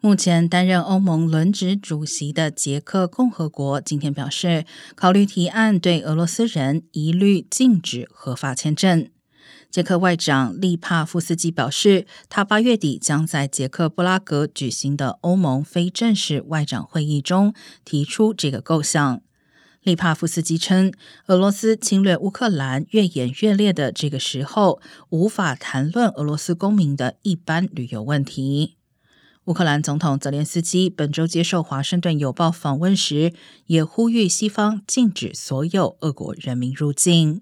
目前担任欧盟轮值主席的捷克共和国今天表示，考虑提案对俄罗斯人一律禁止合法签证。捷克外长利帕夫斯基表示，他八月底将在捷克布拉格举行的欧盟非正式外长会议中提出这个构想。利帕夫斯基称，俄罗斯侵略乌克兰越演越烈的这个时候，无法谈论俄罗斯公民的一般旅游问题。乌克兰总统泽连斯基本周接受《华盛顿邮报》访问时，也呼吁西方禁止所有俄国人民入境。